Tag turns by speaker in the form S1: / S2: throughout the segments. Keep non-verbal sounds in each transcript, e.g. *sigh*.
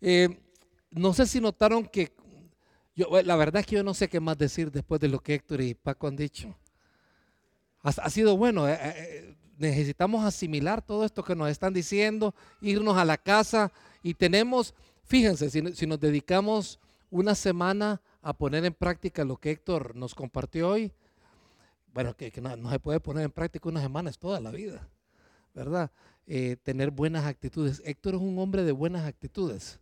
S1: Eh, no sé si notaron que, yo, la verdad es que yo no sé qué más decir después de lo que Héctor y Paco han dicho. Ha, sido bueno, eh, eh, necesitamos asimilar todo esto que nos están diciendo, irnos a la casa y tenemos, fíjense, si, nos dedicamos una semana a poner en práctica lo que Héctor nos compartió hoy, bueno, que, no, se puede poner en práctica una semana, es toda la vida, ¿verdad? tener buenas actitudes. Héctor es un hombre de buenas actitudes.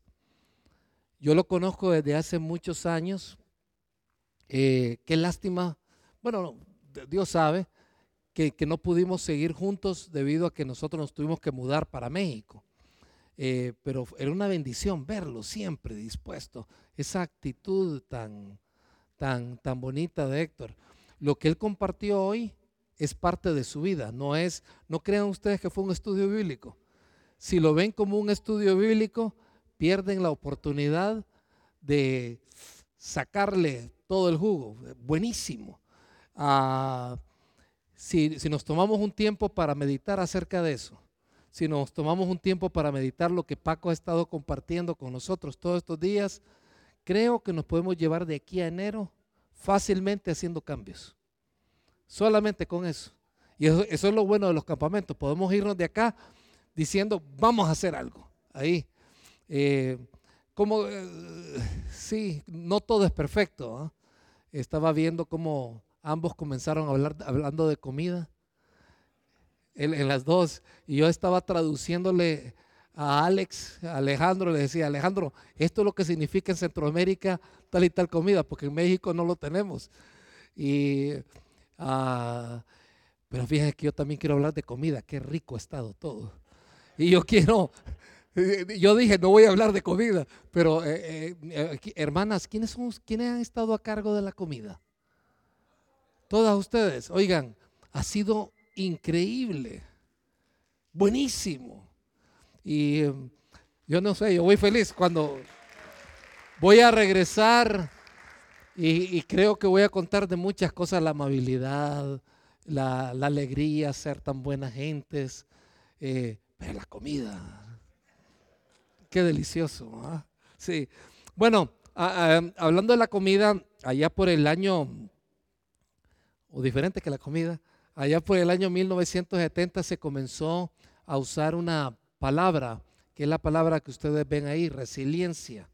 S1: Yo lo conozco desde hace muchos años. Eh, qué lástima, bueno, Dios sabe que, no pudimos seguir juntos debido a que nosotros nos tuvimos que mudar para México. Eh, pero era una bendición verlo siempre dispuesto, esa actitud tan, tan, tan bonita de Héctor. Lo que él compartió hoy es parte de su vida, no es, no crean ustedes que fue un estudio bíblico. Si lo ven como un estudio bíblico, pierden la oportunidad de sacarle todo el jugo. Buenísimo. Ah, si, si nos tomamos un tiempo para meditar acerca de eso, si nos tomamos un tiempo para meditar lo que Paco ha estado compartiendo con nosotros todos estos días, creo que nos podemos llevar de aquí a enero fácilmente haciendo cambios. Solamente con eso. Y eso, eso, es lo bueno de los campamentos. Podemos irnos de acá diciendo, vamos a hacer algo. Ahí, eh, como, eh, sí, no todo es perfecto. ¿ah? Estaba viendo cómo ambos comenzaron a hablar hablando de comida en, las dos. Y yo estaba traduciéndole a Alex, a Alejandro, le decía, Alejandro, esto es lo que significa en Centroamérica tal y tal comida, porque en México no lo tenemos. Y, ah, pero fíjense que yo también quiero hablar de comida, qué rico ha estado todo. Y yo quiero, *laughs* yo dije, no voy a hablar de comida, pero eh, eh, hermanas, ¿quiénes, son, ¿quiénes han estado a cargo de la comida? Todas ustedes, oigan, ha sido increíble, buenísimo. Y em, yo no sé, yo voy feliz cuando voy a regresar y, creo que voy a contar de muchas cosas, la amabilidad, la, alegría, ser tan buenas gentes, eh, pero la comida, Qué delicioso. Sí. Bueno, hablando de la comida, allá por el año, o diferente que la comida, allá por el año 1970 se comenzó a usar una palabra, que es la palabra que ustedes ven ahí, resiliencia.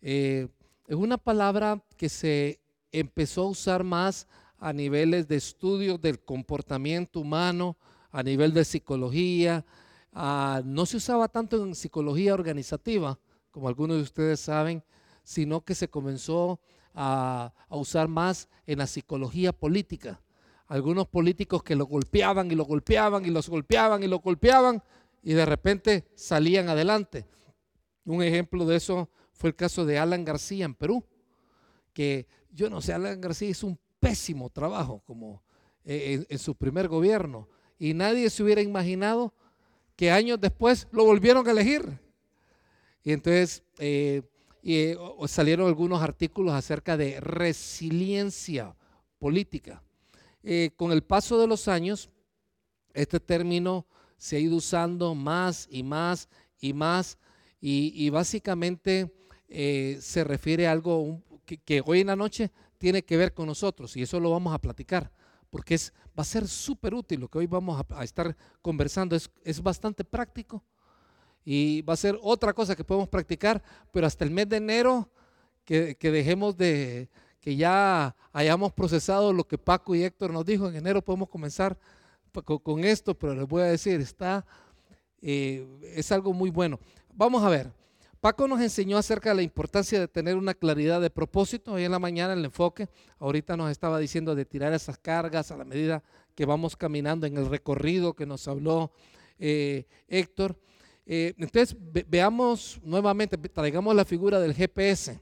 S1: Eh, es una palabra que se empezó a usar más a niveles de estudios del comportamiento humano, a nivel de psicología, Ah, no se usaba tanto en psicología organizativa, como algunos de ustedes saben, sino que se comenzó a, usar más en la psicología política. Algunos políticos que lo golpeaban y lo golpeaban y los golpeaban y lo golpeaban y de repente salían adelante. Un ejemplo de eso fue el caso de Alan García en Perú, que yo no sé, Alan García hizo un pésimo trabajo como eh, en su primer gobierno y nadie se hubiera imaginado que años después lo volvieron a elegir. Y entonces eh, eh, salieron algunos artículos acerca de resiliencia política. Eh, con el paso de los años, este término se ha ido usando más y más y más y, básicamente se refiere a algo que, que hoy en la noche tiene que ver con nosotros y eso lo vamos a platicar porque es, va a ser súper útil lo que hoy vamos a, estar conversando, es, es, bastante práctico y va a ser otra cosa que podemos practicar, pero hasta el mes de enero que, que dejemos de, que ya hayamos procesado lo que Paco y Héctor nos dijo, en enero podemos comenzar con, esto, pero les voy a decir, está, eh, es algo muy bueno. Vamos a ver, Paco nos enseñó acerca de la importancia de tener una claridad de propósito. Hoy en la mañana el enfoque, ahorita nos estaba diciendo de tirar esas cargas a la medida que vamos caminando en el recorrido que nos habló eh, Héctor. Eh, entonces, veamos nuevamente, traigamos la figura del GPS.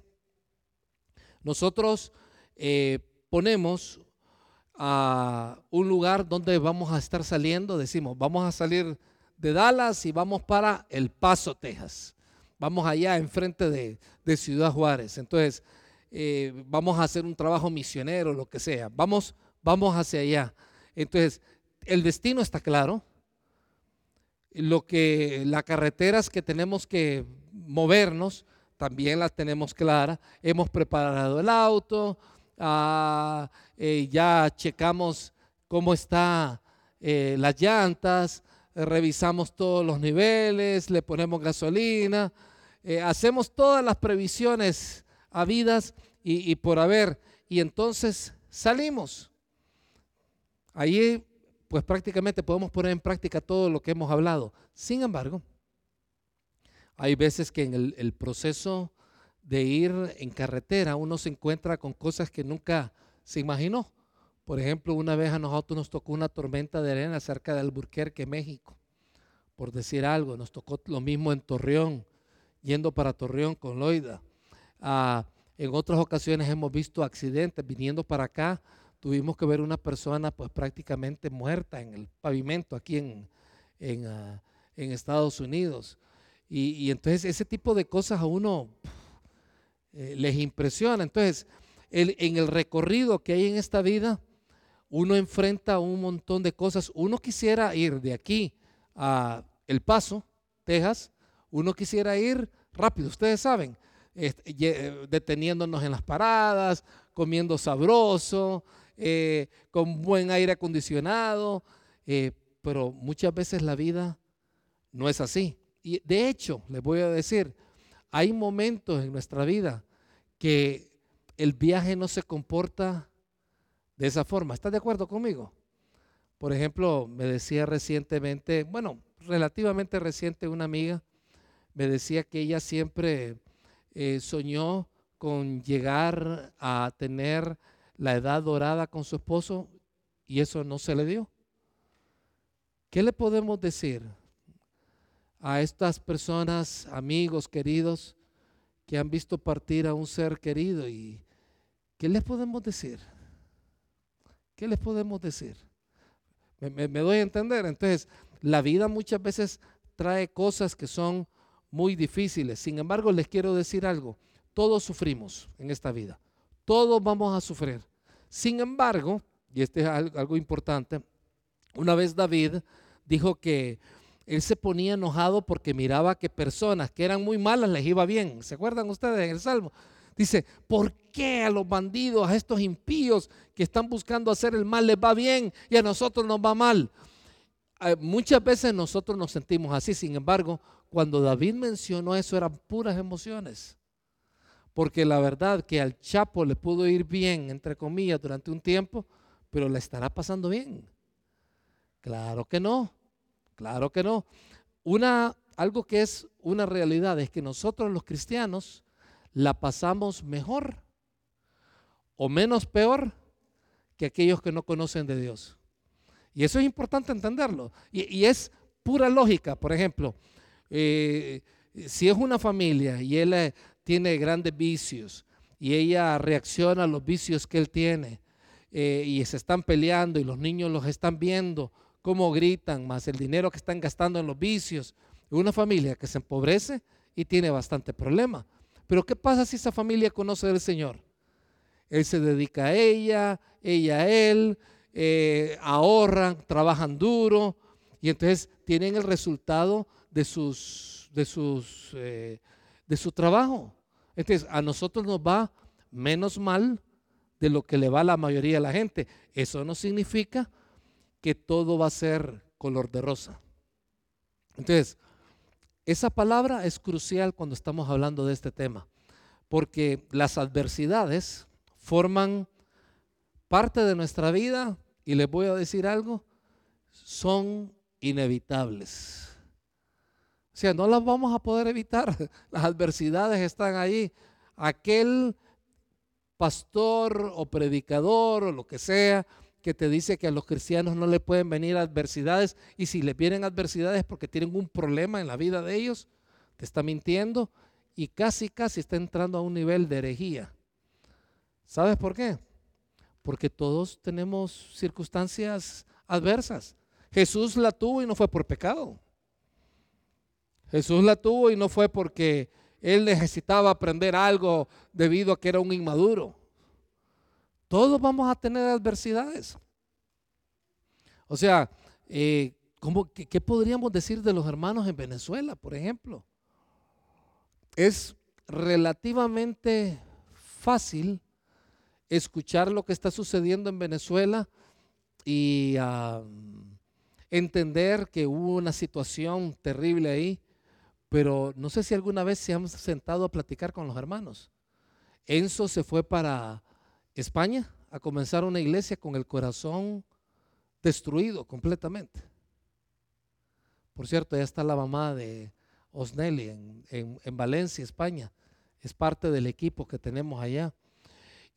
S1: Nosotros eh, ponemos a un lugar donde vamos a estar saliendo, decimos, vamos a salir de Dallas y vamos para El Paso, Texas vamos allá enfrente de, de Ciudad Juárez. Entonces, eh, vamos a hacer un trabajo misionero, lo que sea. Vamos, vamos hacia allá. Entonces, el destino está claro. Lo que, las carreteras que tenemos que movernos, también la tenemos clara. Hemos preparado el auto, ah, eh, ya checamos cómo está eh, las llantas, revisamos todos los niveles, le ponemos gasolina, hacemos todas las previsiones habidas y, y por haber. Y entonces salimos. Ahí pues prácticamente podemos poner en práctica todo lo que hemos hablado. Sin embargo, hay veces que en el, proceso de ir en carretera uno se encuentra con cosas que nunca se imaginó. Por ejemplo, una vez a nosotros nos tocó una tormenta de arena cerca de Alburquerque, México. Por decir algo, nos tocó lo mismo en Torreón, yendo para Torreón con Loida. Ah, en otras ocasiones hemos visto accidentes viniendo para acá tuvimos que ver una persona pues prácticamente muerta en el pavimento aquí en, en, ah, Estados Unidos. Y, entonces ese tipo de cosas a uno eh, les impresiona. Entonces, en el recorrido que hay en esta vida, uno enfrenta un montón de cosas. Uno quisiera ir de aquí a El Paso, Texas, uno quisiera ir rápido, ustedes saben, eh, deteniéndonos en las paradas, comiendo sabroso, eh, con buen aire acondicionado, eh, pero muchas veces la vida no es así. Y de hecho, les voy a decir, hay momentos en nuestra vida que el viaje no se comporta de esa forma. ¿Estás de acuerdo conmigo? Por ejemplo, me decía recientemente, bueno, relativamente reciente una amiga, me decía que ella siempre eh, soñó con llegar a tener la edad dorada con su esposo y eso no se le dio. ¿Qué le podemos decir a estas personas, amigos, queridos, que han visto partir a un ser querido? ¿Y qué les podemos decir? ¿Qué les podemos decir? Me, doy a entender. Entonces, la vida muchas veces trae cosas que son muy difíciles. Sin embargo, les quiero decir algo. Todos sufrimos en esta vida. Todos vamos a sufrir. Sin embargo, y este es algo importante, una vez David dijo que él se ponía enojado porque miraba que personas que eran muy malas les iba bien. ¿Se acuerdan ustedes en el Salmo? Dice, ¿por qué a los bandidos, a estos impíos que están buscando hacer el mal les va bien y a nosotros nos va mal? Eh, muchas veces nosotros nos sentimos así, sin embargo, cuando David mencionó eso eran puras emociones porque la verdad que al Chapo le pudo ir bien, entre comillas, durante un tiempo, pero le estará pasando bien. Claro que no, claro que no. Una, algo que es una realidad es que nosotros los cristianos la pasamos mejor o menos peor que aquellos que no conocen de Dios. Y eso es importante entenderlo. Y, es pura lógica. Por ejemplo, eh, si es una familia y él tiene grandes vicios y ella reacciona a los vicios que él tiene eh, y se están peleando y los niños los están viendo, cómo gritan, más el dinero que están gastando en los vicios. Una familia que se empobrece y tiene bastante problema. Pero ¿qué pasa si esa familia conoce del Señor? Él se dedica a ella, ella a él, eh, ahorran, trabajan duro y entonces tienen el resultado de eh, de su trabajo. Entonces, a nosotros nos va menos mal de lo que le va a la mayoría de la gente. Eso no significa que todo va a ser color de rosa. Entonces, esa palabra es crucial cuando estamos hablando de este tema, porque las adversidades forman parte de nuestra vida y les voy a decir algo, son inevitables. O sea, no las vamos a poder evitar. *laughs* Las adversidades están ahí. Aquel pastor o predicador o lo que sea que te dice que a los cristianos no le pueden venir adversidades y si le vienen adversidades porque tienen un problema en la vida de ellos, te está mintiendo y casi, casi está entrando a un nivel de herejía. ¿Sabes por qué? Porque todos tenemos circunstancias adversas. Jesús la tuvo y no fue por pecado. Jesús la tuvo y no fue porque él necesitaba aprender algo debido a que era un inmaduro. Todos vamos a tener adversidades. O sea, eh, ¿qué, podríamos decir de los hermanos en Venezuela, por ejemplo? es relativamente fácil escuchar lo que está sucediendo en Venezuela y entender que hubo una situación terrible ahí, pero no sé si alguna vez se han sentado a platicar con los hermanos. Enzo se fue para España a comenzar una iglesia con el corazón destruido completamente. Por cierto, ya está la mamá de Osnelli en, en Valencia, España. Es parte del equipo que tenemos allá.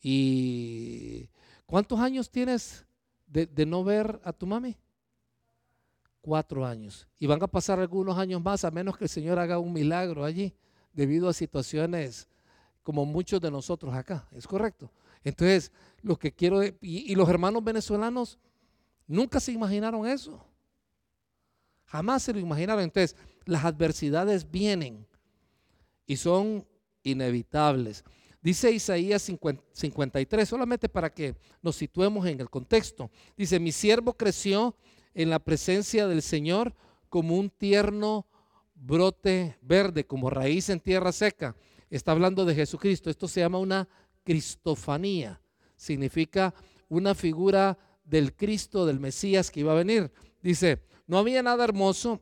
S1: ¿Y cuántos años tienes de, no ver a tu mami? Cuatro años. Y van a pasar algunos años más a menos que el Señor haga un milagro allí, debido a situaciones como muchos de nosotros acá. ¿Es correcto? Entonces, lo que quiero, y, y los hermanos venezolanos nunca se imaginaron eso. Jamás se lo imaginaron. Entonces, las adversidades vienen y son inevitables. Dice Isaías 53, solamente para que nos situemos en el contexto. Dice, mi siervo creció en la presencia del Señor como un tierno brote verde, como raíz en tierra seca. Está hablando de Jesucristo. Esto se llama una cristofanía. Significa una figura del Cristo, del Mesías que iba a venir. Dice, no había nada hermoso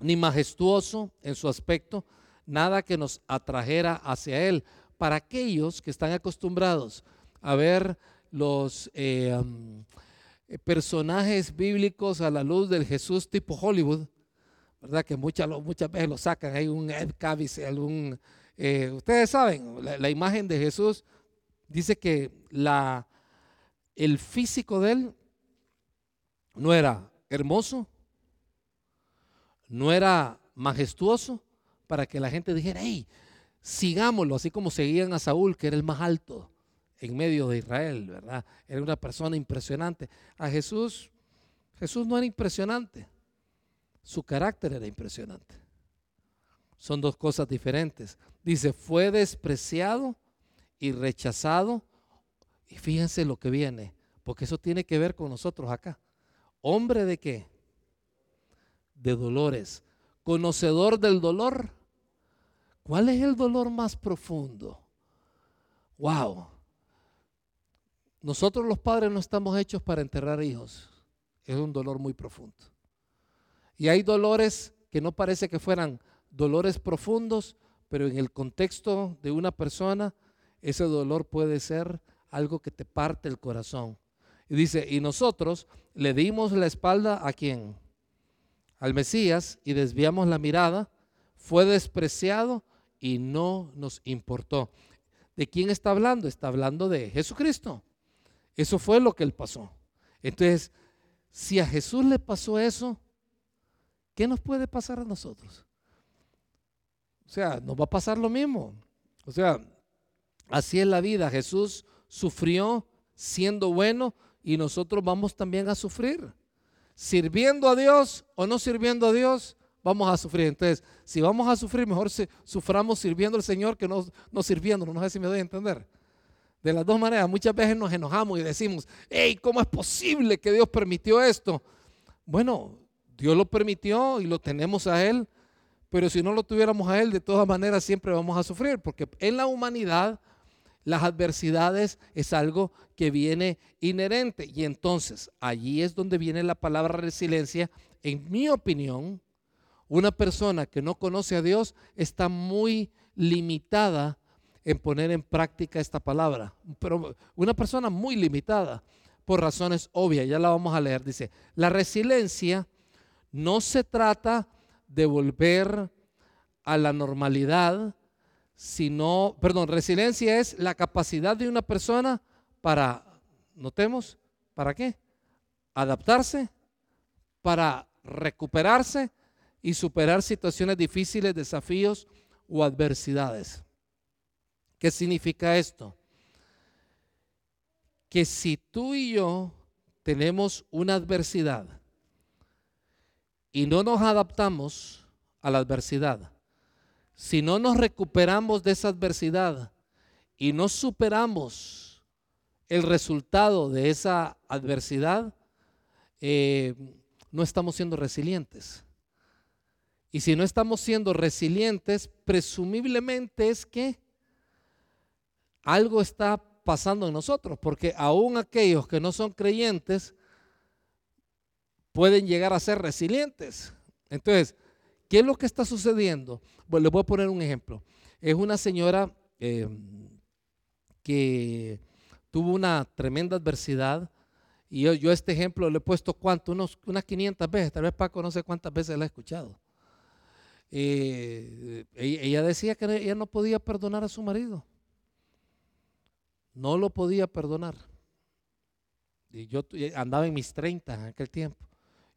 S1: ni majestuoso en su aspecto, nada que nos atrajera hacia Él para aquellos que están acostumbrados a ver los eh, eh, personajes bíblicos a la luz del Jesús tipo Hollywood, ¿verdad? Que muchas, muchas veces lo sacan, hay un Ed Cavis, algún... Eh, ustedes saben, la, la, imagen de Jesús dice que la, el físico de él no era hermoso, no era majestuoso, para que la gente dijera, hey, sigámoslo, así como seguían a Saúl, que era el más alto en medio de Israel, ¿verdad? Era una persona impresionante. A Jesús, Jesús no era impresionante, su carácter era impresionante. Son dos cosas diferentes. Dice, fue despreciado y rechazado. Y fíjense lo que viene, porque eso tiene que ver con nosotros acá. Hombre de qué? De dolores. Conocedor del dolor ¿Cuál es el dolor más profundo? Wow. Nosotros los padres no estamos hechos para enterrar hijos. Es un dolor muy profundo. Y hay dolores que no parece que fueran dolores profundos, pero en el contexto de una persona, ese dolor puede ser algo que te parte el corazón. Y dice, y nosotros le dimos la espalda a quién? Al Mesías y desviamos la mirada, fue despreciado y no nos importó. ¿De quién está hablando? Está hablando de Jesucristo. Eso fue lo que él pasó. Entonces, si a Jesús le pasó eso, ¿qué nos puede pasar a nosotros? O sea, nos va a pasar lo mismo. O sea, así es la vida. Jesús sufrió siendo bueno y nosotros vamos también a sufrir. Sirviendo a Dios o no sirviendo a Dios, vamos a sufrir. Entonces, si vamos a sufrir, mejor suframos sirviendo al Señor que no, no sirviendo. No sé si me doy a entender. De las dos maneras, muchas veces nos enojamos y decimos, hey, ¿cómo es posible que Dios permitió esto? Bueno, Dios lo permitió y lo tenemos a Él, pero si no lo tuviéramos a Él, de todas maneras siempre vamos a sufrir, porque en la humanidad las adversidades es algo que viene inherente. Y entonces allí es donde viene la palabra resiliencia, en mi opinión, una persona que no conoce a Dios está muy limitada en poner en práctica esta palabra. Pero una persona muy limitada por razones obvias, ya la vamos a leer. Dice, la resiliencia no se trata de volver a la normalidad, sino, perdón, resiliencia es la capacidad de una persona para, notemos, ¿para qué? Adaptarse, para recuperarse y superar situaciones difíciles, desafíos o adversidades. ¿Qué significa esto? Que si tú y yo tenemos una adversidad y no nos adaptamos a la adversidad, si no nos recuperamos de esa adversidad y no superamos el resultado de esa adversidad, eh, no estamos siendo resilientes. Y si no estamos siendo resilientes, presumiblemente es que algo está pasando en nosotros, porque aún aquellos que no son creyentes pueden llegar a ser resilientes. Entonces, ¿qué es lo que está sucediendo? Les voy a poner un ejemplo. Es una señora eh, que tuvo una tremenda adversidad. Y yo, este ejemplo le he puesto cuánto, unas 500 veces, tal vez Paco no sé cuántas veces la ha escuchado. Eh, ella decía que ella no podía perdonar a su marido. No lo podía perdonar. Y yo andaba en mis 30 en aquel tiempo.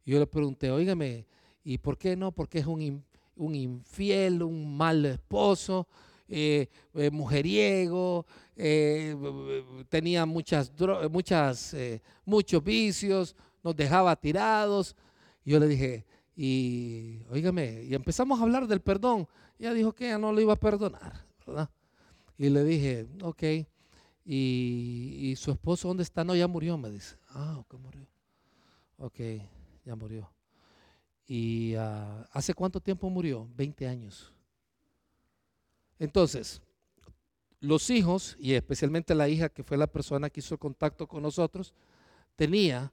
S1: Y yo le pregunté, oígame, ¿y por qué no? Porque es un, un infiel, un mal esposo, eh, eh, mujeriego, eh, tenía muchas, muchas muchos vicios, nos dejaba tirados. Y yo le dije, y oígame, y empezamos a hablar del perdón. Ella dijo que ella no lo iba a perdonar, ¿verdad? Y le dije, ok, ¿y, su esposo dónde está? No, ya murió, me dice. Ah, ok, murió. Ok, ya murió. ¿Y ah, hace cuánto tiempo murió? 20 años. Entonces, los hijos, y especialmente la hija que fue la persona que hizo contacto con nosotros, tenía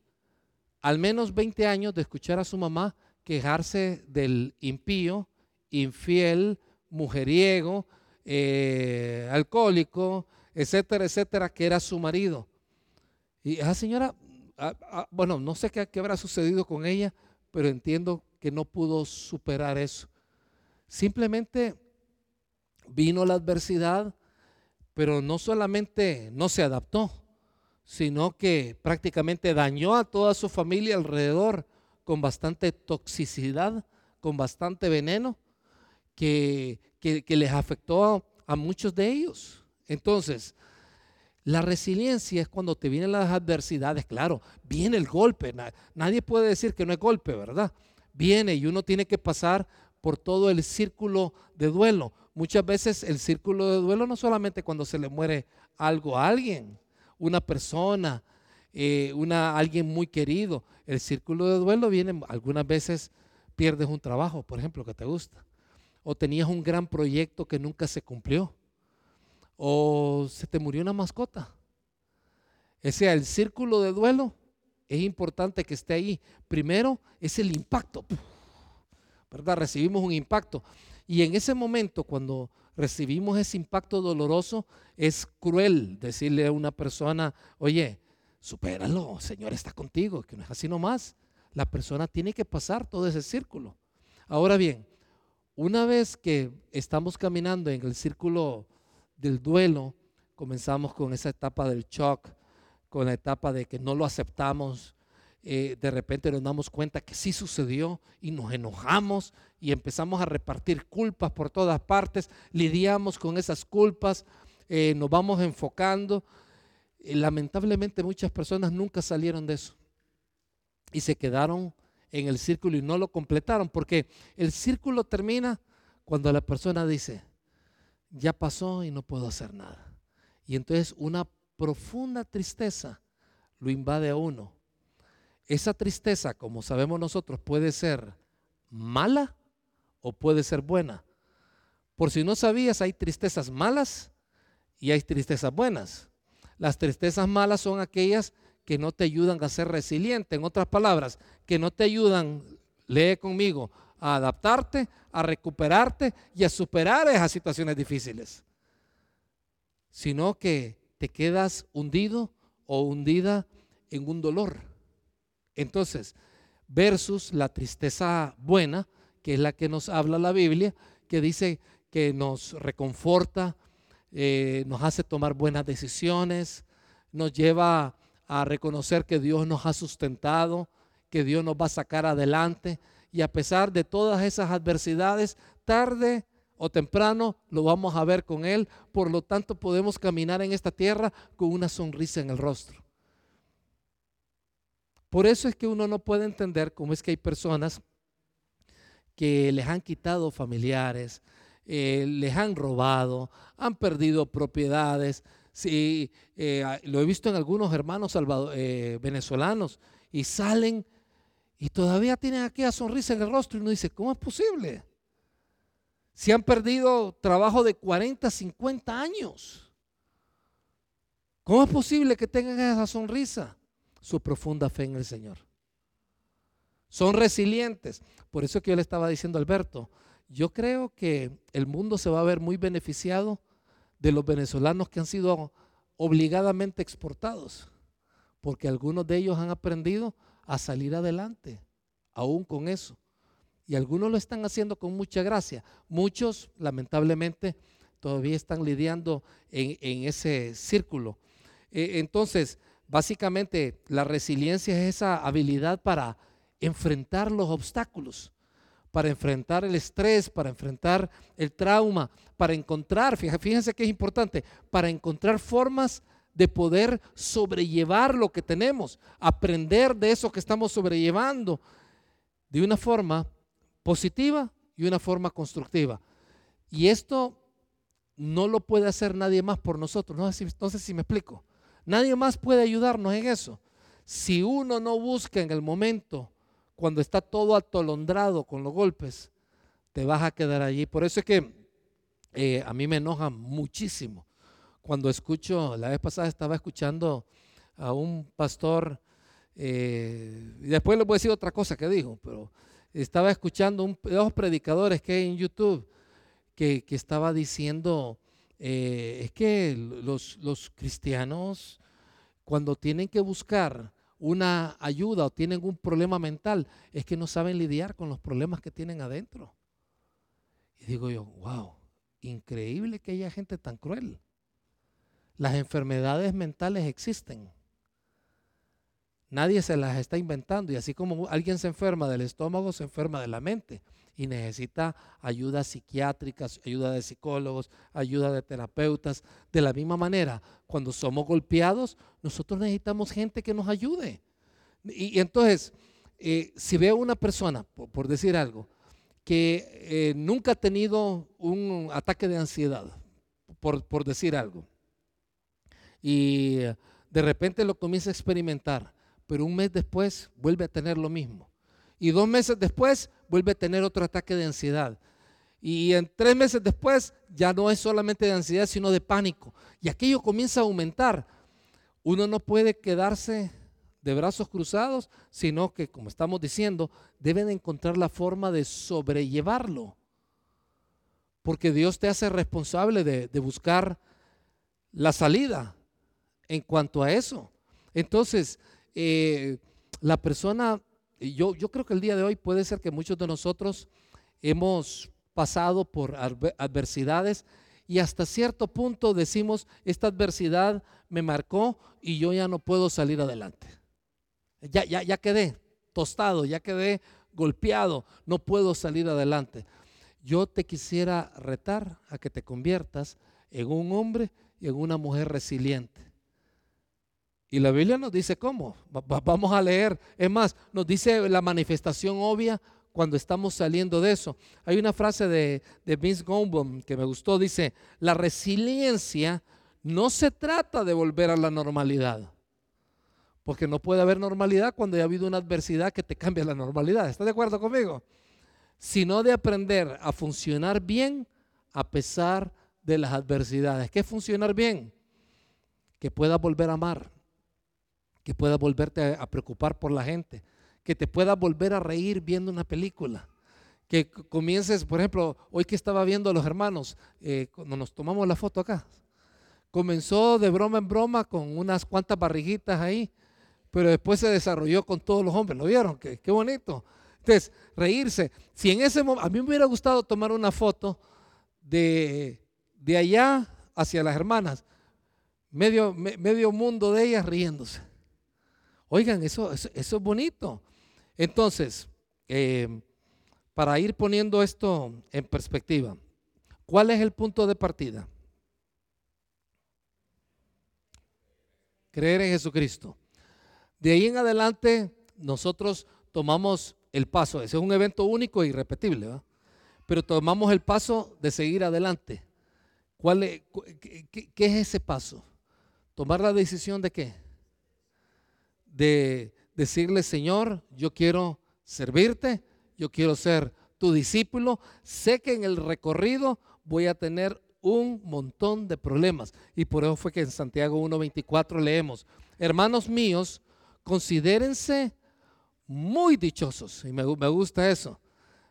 S1: al menos 20 años de escuchar a su mamá quejarse del impío, infiel, mujeriego, eh, alcohólico, etcétera, etcétera, que era su marido. Y esa señora, ah, ah, bueno, no sé qué, habrá sucedido con ella, pero entiendo que no pudo superar eso. Simplemente vino la adversidad, pero no solamente no se adaptó, sino que prácticamente dañó a toda su familia alrededor con bastante toxicidad, con bastante veneno, que, les afectó a, muchos de ellos. Entonces, la resiliencia es cuando te vienen las adversidades, claro, viene el golpe, nadie puede decir que no es golpe, ¿verdad? Viene y uno tiene que pasar por todo el círculo de duelo. Muchas veces el círculo de duelo no solamente cuando se le muere algo a alguien, una persona, eh, una, alguien muy querido. El círculo de duelo viene, algunas veces pierdes un trabajo, por ejemplo, que te gusta. O tenías un gran proyecto que nunca se cumplió. O se te murió una mascota. O sea, el círculo de duelo es importante que esté ahí. Primero es el impacto. ¿Verdad? Recibimos un impacto. Y en ese momento, cuando recibimos ese impacto doloroso, es cruel decirle a una persona, oye, supéralo, Señor está contigo, que no es así nomás. La persona tiene que pasar todo ese círculo. Ahora bien, una vez que estamos caminando en el círculo del duelo, comenzamos con esa etapa del shock, con la etapa de que no lo aceptamos, eh, de repente nos damos cuenta que sí sucedió y nos enojamos y empezamos a repartir culpas por todas partes, lidiamos con esas culpas, eh, nos vamos enfocando. Y lamentablemente muchas personas nunca salieron de eso y se quedaron en el círculo y no lo completaron, porque el círculo termina cuando la persona dice, ya pasó y no puedo hacer nada. Y entonces una profunda tristeza lo invade a uno esa tristeza, como sabemos nosotros, puede ser mala o puede ser buena. Por si no sabías, hay tristezas malas y hay tristezas buenas. Las tristezas malas son aquellas que no te ayudan a ser resiliente. En otras palabras, que no te ayudan, lee conmigo, a adaptarte, a recuperarte y a superar esas situaciones difíciles. Sino que te quedas hundido o hundida en un dolor. Entonces, versus la tristeza buena, que es la que nos habla la Biblia, que dice que nos reconforta, eh, nos hace tomar buenas decisiones, nos lleva a reconocer que Dios nos ha sustentado, que Dios nos va a sacar adelante y a pesar de todas esas adversidades, tarde o temprano lo vamos a ver con Él, por lo tanto podemos caminar en esta tierra con una sonrisa en el rostro. Por eso es que uno no puede entender cómo es que hay personas que les han quitado familiares, eh, les han robado, han perdido propiedades. Sí, eh, lo he visto en algunos hermanos eh, venezolanos y salen y todavía tienen aquella sonrisa en el rostro y uno dice, ¿cómo es posible? Si han perdido trabajo de 40, 50 años. ¿Cómo es posible que tengan esa sonrisa? Su profunda fe en el Señor. Son resilientes. Por eso que yo le estaba diciendo a Alberto, yo creo que el mundo se va a ver muy beneficiado de los venezolanos que han sido obligadamente exportados, porque algunos de ellos han aprendido a salir adelante, aún con eso. Y algunos lo están haciendo con mucha gracia. Muchos, lamentablemente, todavía están lidiando en, ese círculo. E, entonces, básicamente, la resiliencia es esa habilidad para enfrentar los obstáculos, para enfrentar el estrés, para enfrentar el trauma, para encontrar, fíjense que es importante, para encontrar formas poder sobrellevar lo que tenemos, aprender de eso que estamos sobrellevando de una forma positiva y una forma constructiva. Y esto no lo puede hacer nadie más por nosotros. No sé, si, si me explico. Nadie más puede ayudarnos en eso. Si uno no busca en el momento, cuando está todo atolondrado con los golpes, te vas a quedar allí. Por eso es que eh, a mí me enoja muchísimo cuando escucho, la vez pasada estaba escuchando a un pastor, eh, y después le voy a decir otra cosa que dijo, pero estaba escuchando un, dos predicadores que hay en YouTube que, estaba diciendo, eh, es que los cristianos cuando tienen que buscar una ayuda o tienen un problema mental, es que no saben lidiar con los problemas que tienen adentro. Y digo yo, wow, increíble que haya gente tan cruel. Las enfermedades mentales existen. Nadie se las está inventando y así como alguien se enferma del estómago, se enferma de la mente y necesita ayuda psiquiátrica, ayuda de psicólogos, ayuda de terapeutas. De la misma manera, cuando somos golpeados, nosotros necesitamos gente que nos ayude. Y, entonces, eh, si veo una persona, por, decir algo, que eh, nunca ha tenido un ataque de ansiedad, por, por decir algo, y de repente lo comienza a experimentar, pero un mes después vuelve a tener lo mismo. Y dos meses después vuelve a tener otro ataque de ansiedad. Y en tres meses después ya no es solamente de ansiedad, sino de pánico. Y aquello comienza a aumentar. Uno no puede quedarse de brazos cruzados, sino que, como estamos diciendo, deben encontrar la forma de sobrellevarlo. Porque Dios te hace responsable de, buscar la salida en cuanto a eso. Entonces, eh, la persona, yo, creo que el día de hoy puede ser que muchos de nosotros hemos pasado por adversidades y hasta cierto punto decimos, esta adversidad me marcó y yo ya no puedo salir adelante. Ya, ya, ya quedé tostado, ya quedé golpeado, no puedo salir adelante. Yo te quisiera retar a que te conviertas en un hombre y en una mujer resiliente. Y la Biblia nos dice cómo. vamos a leer. Es más, nos dice la manifestación obvia cuando estamos saliendo de eso. Hay una frase de, de Vince Gombom que me gustó. Dice, la resiliencia no se trata de volver a la normalidad. Porque no puede haber normalidad cuando ha habido una adversidad que te cambia la normalidad. ¿Estás de acuerdo conmigo? Sino de aprender a funcionar bien a pesar de las adversidades. ¿Qué es funcionar bien? Que puedas volver a amar que puedas volverte a preocupar por la gente, que te puedas volver a reír viendo una película, que comiences, por ejemplo, hoy que estaba viendo a los hermanos, eh, cuando nos tomamos la foto acá, comenzó de broma en broma con unas cuantas barriguitas ahí, pero después se desarrolló con todos los hombres, ¿lo vieron? Qué, bonito. Entonces, reírse. Si en ese momento, a mí me hubiera gustado tomar una foto de, de allá hacia las hermanas, medio, medio mundo de ellas riéndose. Oigan, eso, eso, es bonito. Entonces, eh, para ir poniendo esto en perspectiva, ¿cuál es el punto de partida? Creer en Jesucristo. De ahí en adelante, nosotros tomamos el paso. Ese es un evento único e irrepetible, pero tomamos el paso de seguir adelante. ¿Cuál qué, qué, es ese paso? Tomar la decisión de qué? De decirle, Señor, yo quiero servirte, yo quiero ser tu discípulo, sé que en el recorrido voy a tener un montón de problemas. Y por eso fue que en Santiago 1.24 leemos, hermanos míos, considérense muy dichosos. Y me, me, gusta eso.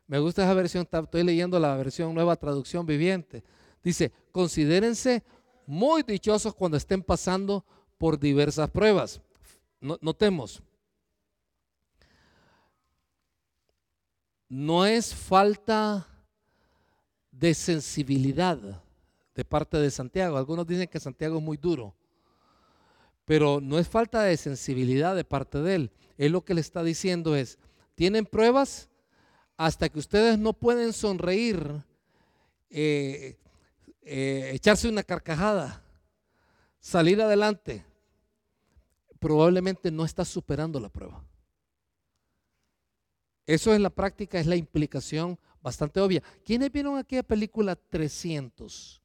S1: Me gusta esa versión, estoy leyendo la versión nueva traducción viviente. Dice, considérense muy dichosos cuando estén pasando por diversas pruebas. Notemos, no es falta de sensibilidad de parte de Santiago. Algunos dicen que Santiago es muy duro, pero no es falta de sensibilidad de parte de él. Él lo que le está diciendo es, tienen pruebas hasta que ustedes no pueden sonreír, eh, eh, echarse una carcajada, salir adelante. Probablemente no está superando la prueba. Eso es la práctica, es la implicación bastante obvia. ¿Quiénes vieron aquella película 300?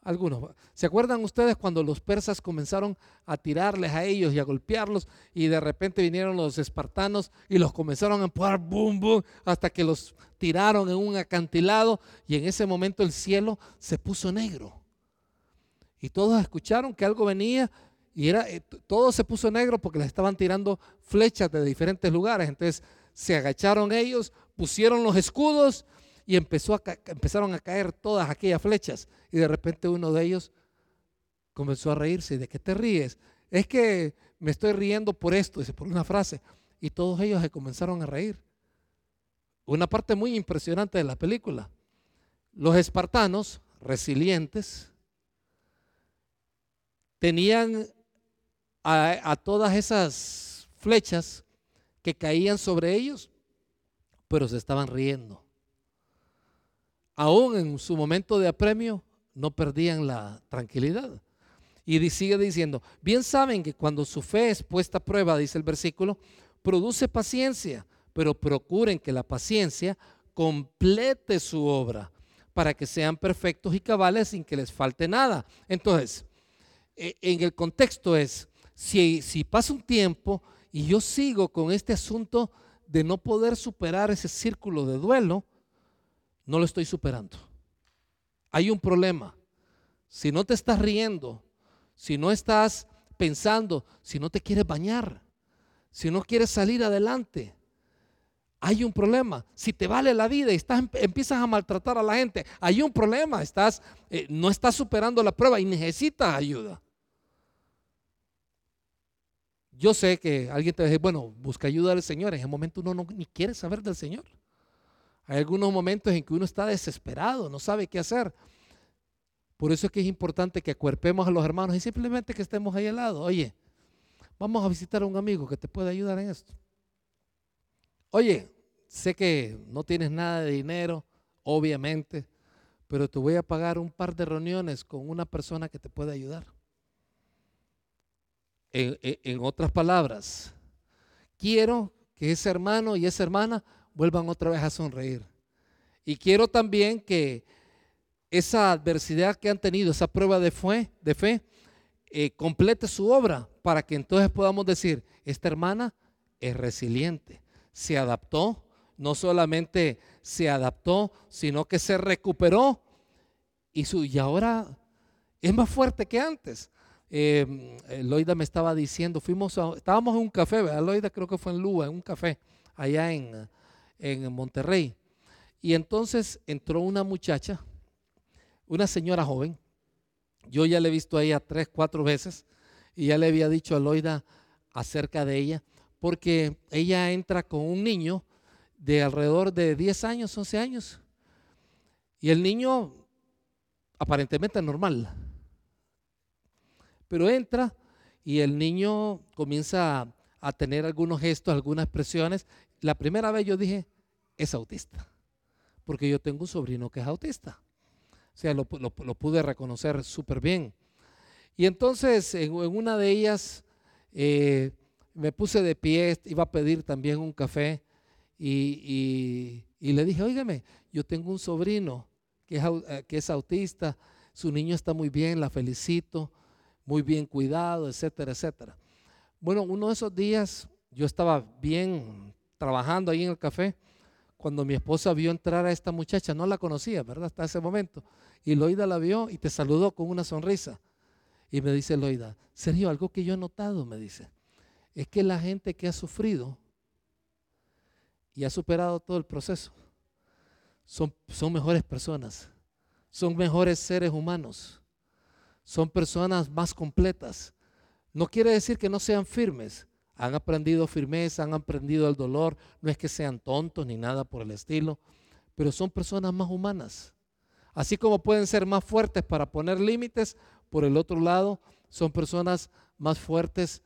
S1: Algunos. ¿Se acuerdan ustedes cuando los persas comenzaron a tirarles a ellos y a golpearlos y de repente vinieron los espartanos y los comenzaron a empujar, boom, boom, hasta que los tiraron en un acantilado y en ese momento el cielo se puso negro. Y todos escucharon que algo venía y era, eh, todo se puso negro porque les estaban tirando flechas de diferentes lugares. Entonces se agacharon ellos, pusieron los escudos y empezó empezaron a caer todas aquellas flechas. Y de repente uno de ellos comenzó a reírse. ¿De qué te ríes? Es que me estoy riendo por esto, dice, por una frase. Y todos ellos se comenzaron a reír. Una parte muy impresionante de la película. Los espartanos, resilientes, tenían a, todas esas flechas que caían sobre ellos, pero se estaban riendo aún en su momento de apremio, no perdían la tranquilidad. Y sigue diciendo, bien saben que cuando su fe es puesta a prueba, dice el versículo, produce paciencia, pero procuren que la paciencia complete su obra para que sean perfectos y cabales sin que les falte nada. Entonces, e, en el contexto es, si, pasa un tiempo y yo sigo con este asunto de no poder superar ese círculo de duelo, no lo estoy superando. Hay un problema. Si no te estás riendo, si no estás pensando, si no te quieres bañar, si no quieres salir adelante, hay un problema. Si te vale la vida y estás, em, empiezas a maltratar a la gente, hay un problema. Estás, eh, no estás superando la prueba y necesitas ayuda. Yo sé que alguien te dice, bueno, busca ayuda del Señor. En ese momento uno no, ni quiere saber del Señor. Hay algunos momentos en que uno está desesperado, no sabe qué hacer. Por eso es que es importante que acuerpemos a los hermanos y simplemente que estemos ahí al lado. Oye, vamos a visitar a un amigo que te puede ayudar en esto. Oye, sé que no tienes nada de dinero, obviamente, pero te voy a pagar un par de reuniones con una persona que te puede ayudar. En, otras palabras, quiero que ese hermano y esa hermana vuelvan otra vez a sonreír. Y quiero también que esa adversidad que han tenido, esa prueba de fe, de fe eh, complete su obra para que entonces podamos decir, esta hermana es resiliente, se adaptó, no solamente se adaptó, sino que se recuperó y, su, y ahora es más fuerte que antes. Eh, Loida me estaba diciendo, fuimos estábamos en un café. Loida creo que fue en Lua, en un café, allá en, en Monterrey. Y entonces entró una muchacha, una señora joven. Yo ya le he visto a ella tres, cuatro veces y ya le había dicho a Loida acerca de ella, porque ella entra con un niño de alrededor de 10 años, 11 años. Y el niño aparentemente normal. Pero entra y el niño comienza a, tener algunos gestos, algunas expresiones. La primera vez yo dije, es autista, porque yo tengo un sobrino que es autista. O sea, lo, pude reconocer súper bien. Y entonces en, una de ellas eh, me puse de pie, iba a pedir también un café y, le dije, óigame, yo tengo un sobrino que es, eh, que es autista, su niño está muy bien, la felicito, muy bien cuidado, etcétera, etcétera. Bueno, uno de esos días yo estaba bien trabajando ahí en el café cuando mi esposa vio entrar a esta muchacha, no la conocía, ¿verdad? Hasta ese momento. Y Loida la vio y te saludó con una sonrisa. Y me dice Loida, Sergio, algo que yo he notado, me dice, es que la gente que ha sufrido y ha superado todo el proceso, son, son mejores personas, son mejores seres humanos, son personas más completas. No quiere decir que no sean firmes, han aprendido firmeza, han aprendido el dolor, no es que sean tontos ni nada por el estilo, pero son personas más humanas. Así como pueden ser más fuertes para poner límites, por el otro lado, son personas más fuertes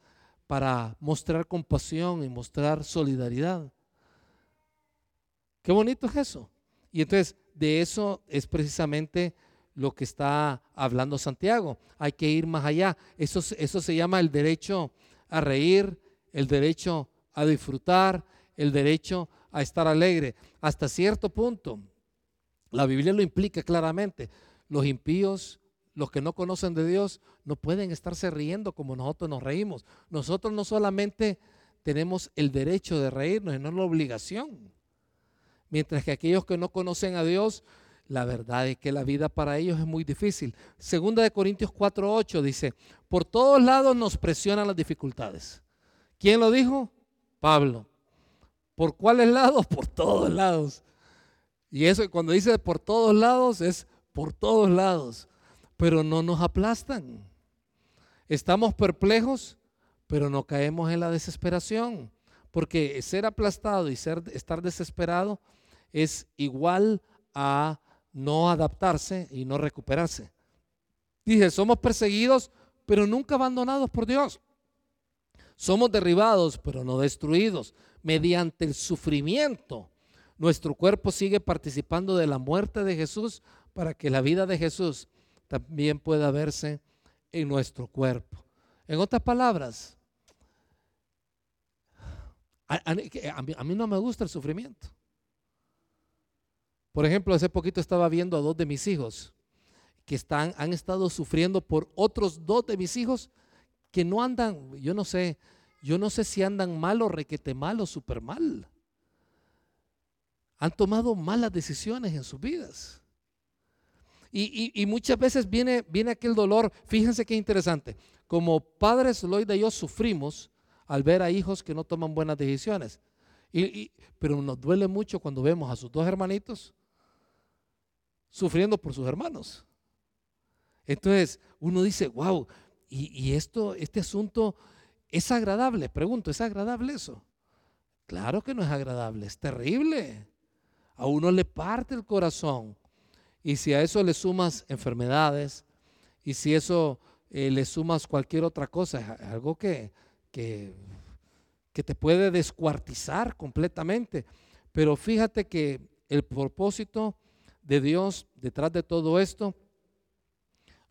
S1: para mostrar compasión y mostrar solidaridad. Qué bonito es eso. Y entonces de eso es precisamente lo que está hablando Santiago. Hay que ir más allá. Eso, eso se llama el derecho a reír, el derecho a disfrutar, el derecho a estar alegre. Hasta cierto punto, la Biblia lo implica claramente. Los impíos, los que no conocen de Dios, no pueden estarse riendo como nosotros nos reímos. Nosotros no solamente tenemos el derecho de reírnos, no la obligación. Mientras que aquellos que no conocen a Dios, la verdad es que la vida para ellos es muy difícil. Segunda de Corintios 4:8 dice, por todos lados nos presionan las dificultades. ¿Quién lo dijo? Pablo. ¿Por cuáles lados? *laughs* Por todos lados. Y eso cuando dice por todos lados es por todos lados. Pero no nos aplastan. Estamos perplejos, pero no caemos en la desesperación. Porque ser aplastado y ser, estar desesperado es igual a no adaptarse y no recuperarse. Dije, somos perseguidos, pero nunca abandonados por Dios. Somos derribados, pero no destruidos. Mediante el sufrimiento, nuestro cuerpo sigue participando de la muerte de Jesús para que la vida de Jesús también pueda verse en nuestro cuerpo. En otras palabras, a, mí, no me gusta el sufrimiento. Por ejemplo, hace poquito estaba viendo a dos de mis hijos que están, han estado sufriendo por otros dos de mis hijos que no andan, yo no sé, yo no sé si andan mal o requete mal o súper mal. Han tomado malas decisiones en sus vidas. Y, muchas veces viene, viene aquel dolor, fíjense qué interesante, como padres Lloyd y yo sufrimos al ver a hijos que no toman buenas decisiones. Y, pero nos duele mucho cuando vemos a sus dos hermanitos sufriendo por sus hermanos. Entonces uno dice, wow, y, esto, este asunto es agradable. Pregunto, ¿es agradable eso? Claro que no es agradable, es terrible. A uno le parte el corazón. Y si a eso le sumas enfermedades, y si eso eh, le sumas cualquier otra cosa, es algo que, que, que te puede descuartizar completamente. Pero fíjate que el propósito de Dios detrás de todo esto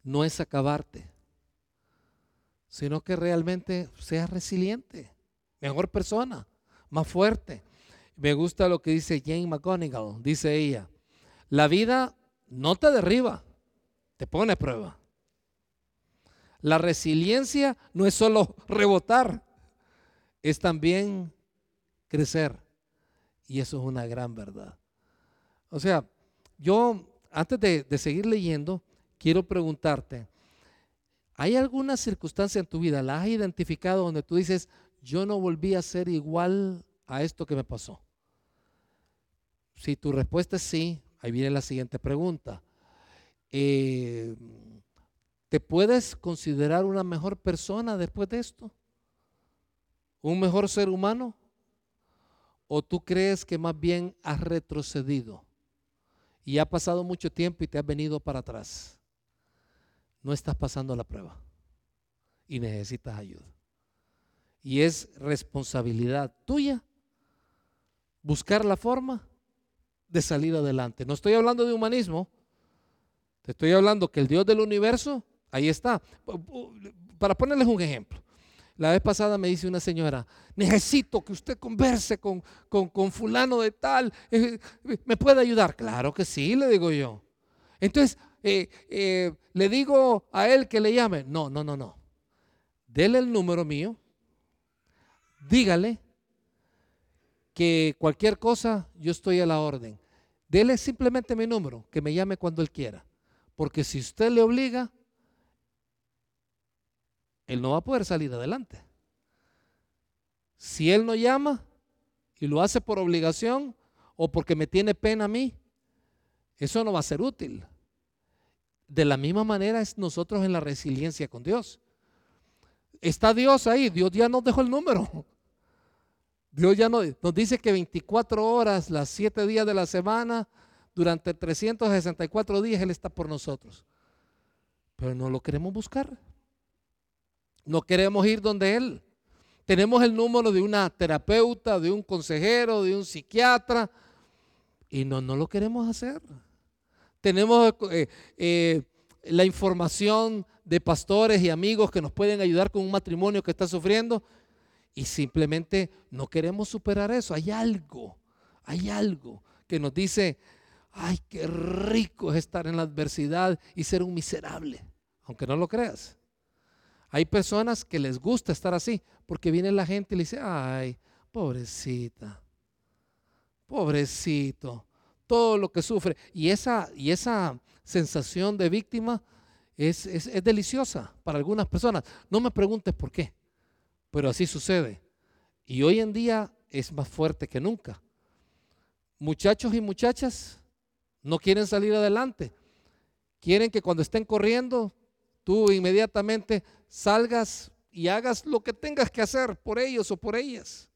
S1: no es acabarte, sino que realmente seas resiliente, mejor persona, más fuerte. Me gusta lo que dice Jane McGonigal, dice ella, la vida no te derriba, te pone a prueba. La resiliencia no es solo rebotar, es también crecer. Y eso es una gran verdad. O sea, yo, antes de, seguir leyendo, quiero preguntarte, ¿hay alguna circunstancia en tu vida, la has identificado donde tú dices, yo no volví a ser igual a esto que me pasó? Si tu respuesta es sí, ahí viene la siguiente pregunta. Eh, ¿Te puedes considerar una mejor persona después de esto? ¿Un mejor ser humano? ¿O tú crees que más bien has retrocedido? Y ha pasado mucho tiempo y te has venido para atrás, no estás pasando la prueba y necesitas ayuda. Y es responsabilidad tuya buscar la forma de salir adelante. No estoy hablando de humanismo, te estoy hablando que el Dios del universo, ahí está. Para ponerles un ejemplo, la vez pasada me dice una señora, necesito que usted converse con, con, fulano de tal, eh, ¿me puede ayudar? Claro que sí, le digo yo. Entonces, eh, eh, le digo a él que le llame. No, no, no, no. Dele el número mío, dígale que cualquier cosa, yo estoy a la orden. Dele simplemente mi número, que me llame cuando él quiera. Porque si usted le obliga, él no va a poder salir adelante. Si él no llama y lo hace por obligación o porque me tiene pena a mí, eso no va a ser útil. De la misma manera es nosotros en la resiliencia con Dios. Está Dios ahí, Dios ya nos dejó el número. Dios ya nos, nos dice que 24 horas, las 7 días de la semana, durante 364 días Él está por nosotros. Pero no lo queremos buscar. No queremos ir donde Él. Tenemos el número de una terapeuta, de un consejero, de un psiquiatra, y no, no lo queremos hacer. Tenemos eh, eh, la información de pastores y amigos que nos pueden ayudar con un matrimonio que está sufriendo y simplemente no queremos superar eso. Hay algo, hay algo que nos dice, ay, qué rico es estar en la adversidad y ser un miserable, aunque no lo creas. Hay personas que les gusta estar así, porque viene la gente y le dice, ay, pobrecita, pobrecito, todo lo que sufre. Y esa, y esa sensación de víctima es, es, deliciosa para algunas personas. No me preguntes por qué, pero así sucede. Y hoy en día es más fuerte que nunca. Muchachos y muchachas no quieren salir adelante. Quieren que cuando estén corriendo, tú inmediatamente salgas y hagas lo que tengas que hacer por ellos o por ellas.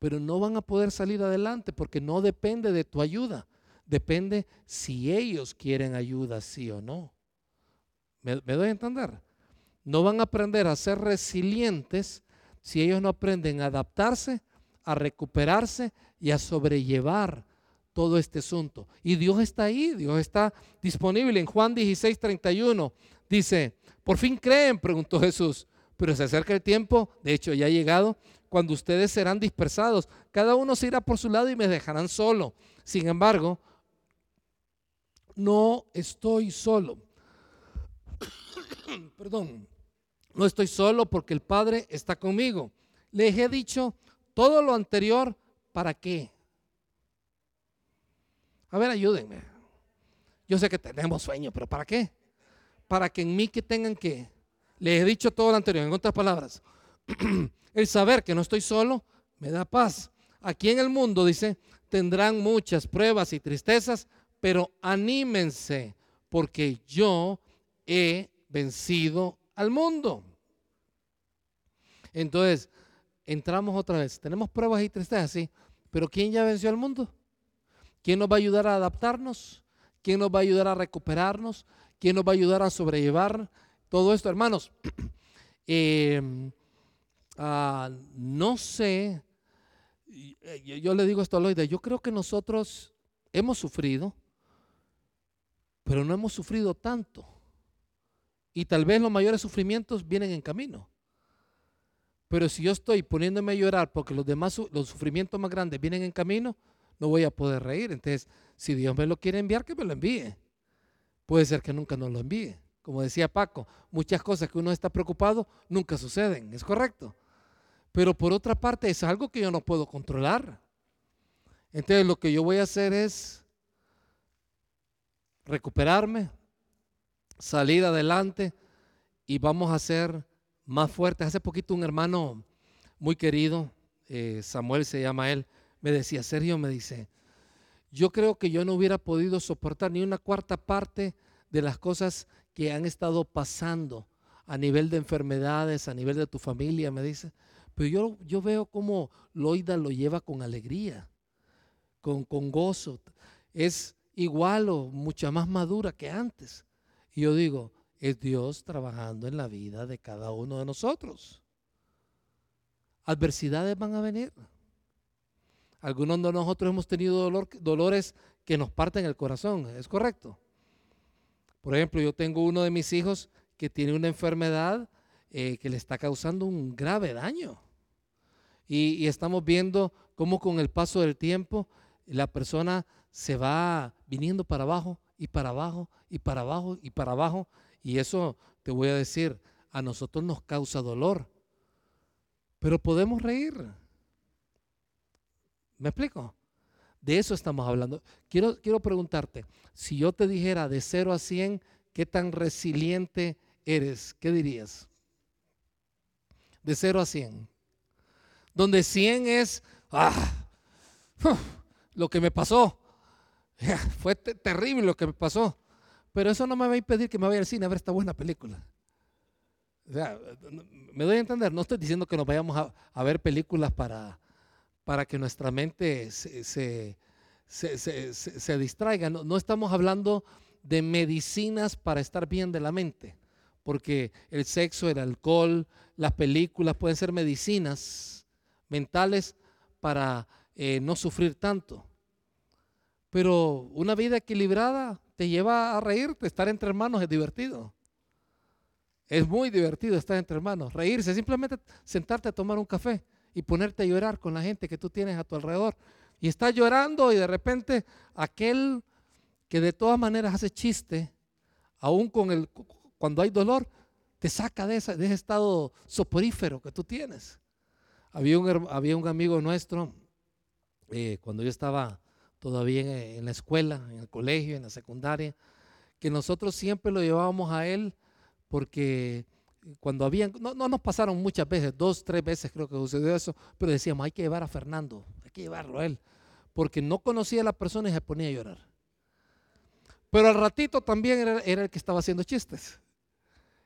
S1: Pero no van a poder salir adelante porque no depende de tu ayuda. Depende si ellos quieren ayuda, sí o no. ¿Me, doy a entender? No van a aprender a ser resilientes si ellos no aprenden a adaptarse, a recuperarse y a sobrellevar todo este asunto. Y Dios está ahí, Dios está disponible. En Juan 16, 31 dice, ¿por fin creen? preguntó Jesús. Pero se acerca el tiempo, de hecho ya ha llegado, cuando ustedes serán dispersados. Cada uno se irá por su lado y me dejarán solo. Sin embargo, no estoy solo. *coughs* Perdón, no estoy solo porque el Padre está conmigo. Les he dicho todo lo anterior, ¿para qué? A ver, ayúdenme. Yo sé que tenemos sueño, pero ¿para qué? Para que en mí que tengan que. Les he dicho todo lo anterior, en otras palabras. *clears throat* el saber que no estoy solo me da paz. Aquí en el mundo, dice, tendrán muchas pruebas y tristezas, pero anímense, porque yo he vencido al mundo. Entonces, entramos otra vez. Tenemos pruebas y tristezas, sí, pero ¿quién ya venció al mundo? ¿Quién nos va a ayudar a adaptarnos? ¿Quién nos va a ayudar a recuperarnos? ¿Quién nos va a ayudar a sobrellevar todo esto, hermanos? *clears throat* Em, ah, no sé, yo, le digo esto a Loida, yo creo que nosotros hemos sufrido, pero no hemos sufrido tanto. Y tal vez los mayores sufrimientos vienen en camino. Pero si yo estoy poniéndome a llorar porque los demás, los sufrimientos más grandes vienen en camino, no voy a poder reír. Entonces, si Dios me lo quiere enviar, que me lo envíe. Puede ser que nunca nos lo envíe. Como decía Paco, muchas cosas que uno está preocupado nunca suceden, ¿es correcto? Pero por otra parte es algo que yo no puedo controlar. Entonces lo que yo voy a hacer es recuperarme, salir adelante y vamos a ser más fuertes. Hace poquito un hermano muy querido, eh, Samuel se llama él, me decía, Sergio, me dice, yo creo que yo no hubiera podido soportar ni una cuarta parte de las cosas que han estado pasando a nivel de enfermedades, a nivel de tu familia, me dice. Pero yo, yo veo cómo Loida lo lleva con alegría, con, con gozo. Es igual o mucha más madura que antes. Y yo digo, es Dios trabajando en la vida de cada uno de nosotros. Adversidades van a venir. Algunos de nosotros hemos tenido dolores que nos parten el corazón, ¿es correcto? Por ejemplo, yo tengo uno de mis hijos que tiene una enfermedad eh, que le está causando un grave daño. Y, estamos viendo cómo con el paso del tiempo la persona se va viniendo para abajo y para abajo y para abajo y para abajo. Y eso, te voy a decir, a nosotros nos causa dolor. Pero podemos reír ¿Me explico? De eso estamos hablando. Quiero, quiero preguntarte, si yo te dijera de 0 a 100, ¿qué tan resiliente eres? ¿Qué dirías? De 0 a 100. Donde 100 es, ah, lo que me pasó. *laughs* Fue terrible lo que me pasó. Pero eso no me va a impedir que me vaya al cine a ver esta buena película. me doy a entender, no estoy diciendo que nos vayamos a, ver películas para, para que nuestra mente se, se, distraiga. No, no, estamos hablando de medicinas para estar bien de la mente, porque el sexo, el alcohol, las películas pueden ser medicinas mentales para eh, no sufrir tanto. Pero una vida equilibrada te lleva a reírte, estar entre hermanos es divertido. Es muy divertido estar entre hermanos, reírse, simplemente sentarte a tomar un café y ponerte a llorar con la gente que tú tienes a tu alrededor. Y estás llorando y de repente aquel que de todas maneras hace chiste, aún con el, cuando hay dolor, te saca de, ese, de ese estado soporífero que tú tienes. Había un, había un amigo nuestro, eh, cuando yo estaba todavía en, la escuela, en el colegio, en la secundaria, que nosotros siempre lo llevábamos a él porque cuando habían, no, no, nos pasaron muchas veces, dos, tres veces creo que sucedió eso, pero decíamos, hay que llevar a Fernando, hay que llevarlo a él, porque no conocía a la persona y se ponía a llorar. Pero al ratito también era, el que estaba haciendo chistes.